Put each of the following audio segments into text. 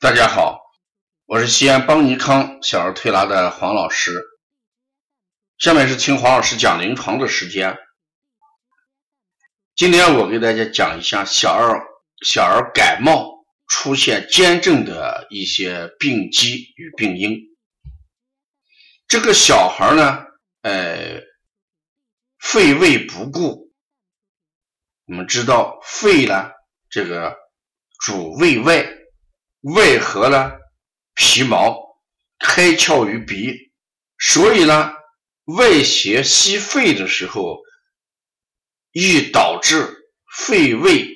大家好，我是西安邦尼康小儿推拿的黄老师。下面是听黄老师讲临床的时间。今天我给大家讲一下小儿小儿感冒出现坚症的一些病机与病因。这个小孩呢，呃，肺胃不顾。我们知道肺呢，这个主胃外。外合呢，皮毛开窍于鼻，所以呢，外邪吸肺的时候，易导致肺胃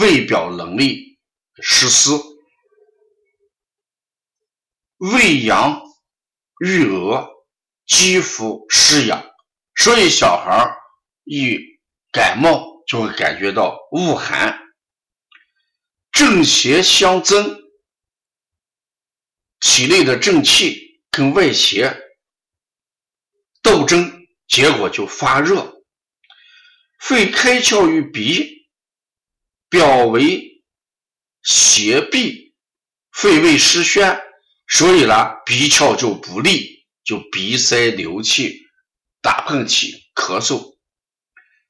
胃表能力失失，胃阳郁额，肌肤失养，所以小孩一感冒就会感觉到恶寒。正邪相争，体内的正气跟外邪斗争，结果就发热。肺开窍于鼻，表为邪闭，肺胃失宣，所以呢，鼻窍就不利，就鼻塞流气、打喷嚏、咳嗽，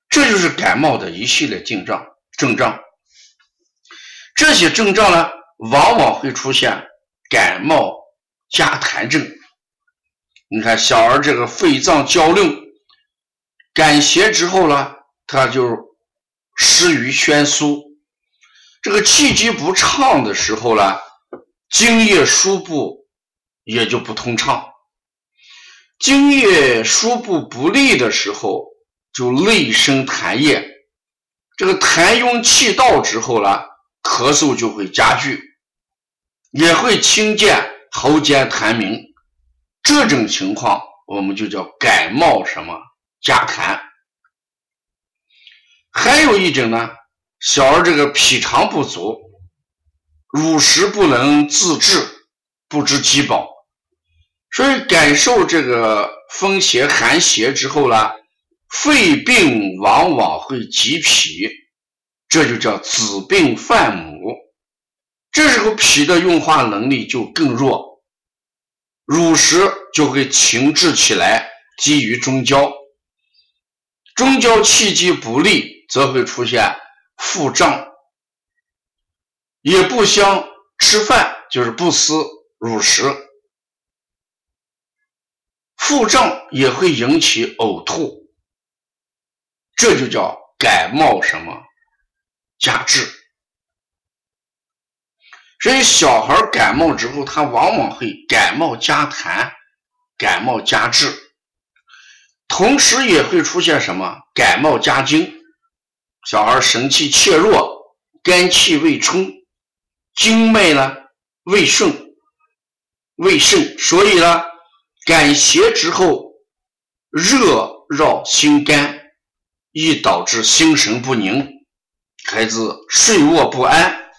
这就是感冒的一系列症状症状。这些症状呢，往往会出现感冒加痰症。你看，小儿这个肺脏交流感邪之后呢，他就失于宣肃，这个气机不畅的时候呢，津液输布也就不通畅。津液输布不利的时候，就内生痰液，这个痰壅气道之后呢。咳嗽就会加剧，也会听见喉间痰鸣，这种情况我们就叫感冒什么加痰。还有一种呢，小儿这个脾肠不足，乳食不能自制，不知饥饱，所以感受这个风邪寒邪之后呢，肺病往往会急脾。这就叫子病犯母，这时候脾的运化能力就更弱，乳食就会停滞起来，积于中焦，中焦气机不利，则会出现腹胀，也不想吃饭，就是不思乳食，腹胀也会引起呕吐，这就叫感冒什么？加滞，所以小孩感冒之后，他往往会感冒加痰、感冒加滞，同时也会出现什么？感冒加惊，小孩神气怯弱，肝气未充，经脉呢未顺，未盛，所以呢感邪之后热绕心肝，易导致心神不宁。孩子睡卧不安，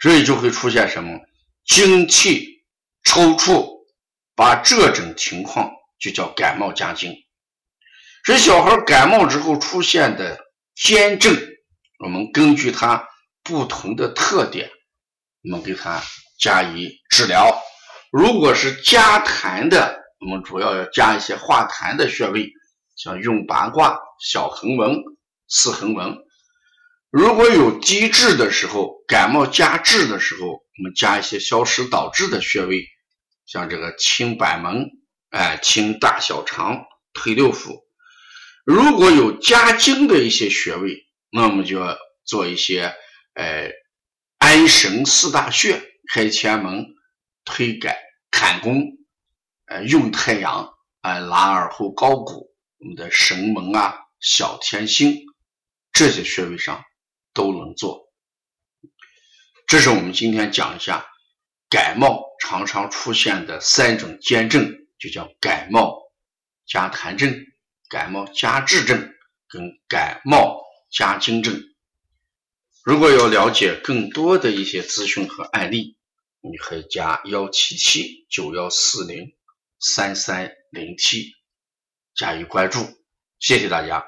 所以就会出现什么精气抽搐，把这种情况就叫感冒加惊。所以小孩感冒之后出现的坚症，我们根据他不同的特点，我们给他加以治疗。如果是加痰的，我们主要要加一些化痰的穴位，像用八卦、小横纹、四横纹。如果有积滞的时候，感冒加滞的时候，我们加一些消食导滞的穴位，像这个清板门，哎，清大小肠、推六腑。如果有加精的一些穴位，那我们就要做一些，哎，安神四大穴：开前门、推肝、坎宫，呃，用太阳，哎，拉耳后高骨，我们的神门啊、小天心这些穴位上。都能做，这是我们今天讲一下感冒常常出现的三种兼症，就叫感冒加痰症、感冒加滞症跟感冒加惊症。如果要了解更多的一些资讯和案例，你可以加幺七七九幺四零三三零七加以关注。谢谢大家。